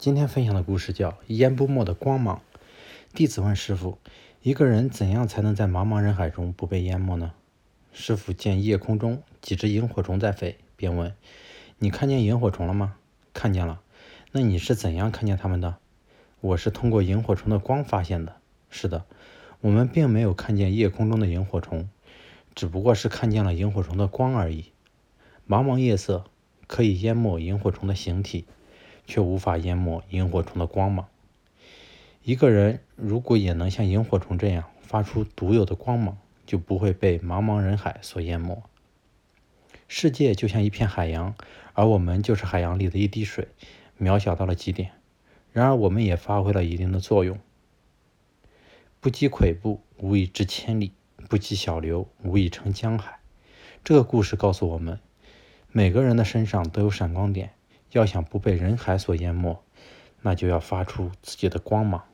今天分享的故事叫《烟不没的光芒》。弟子问师傅：“一个人怎样才能在茫茫人海中不被淹没呢？”师傅见夜空中几只萤火虫在飞，便问：“你看见萤火虫了吗？”“看见了。”“那你是怎样看见它们的？”“我是通过萤火虫的光发现的。”“是的，我们并没有看见夜空中的萤火虫，只不过是看见了萤火虫的光而已。茫茫夜色可以淹没萤火虫的形体。”却无法淹没萤火虫的光芒。一个人如果也能像萤火虫这样发出独有的光芒，就不会被茫茫人海所淹没。世界就像一片海洋，而我们就是海洋里的一滴水，渺小到了极点。然而，我们也发挥了一定的作用。不积跬步，无以至千里；不积小流，无以成江海。这个故事告诉我们，每个人的身上都有闪光点。要想不被人海所淹没，那就要发出自己的光芒。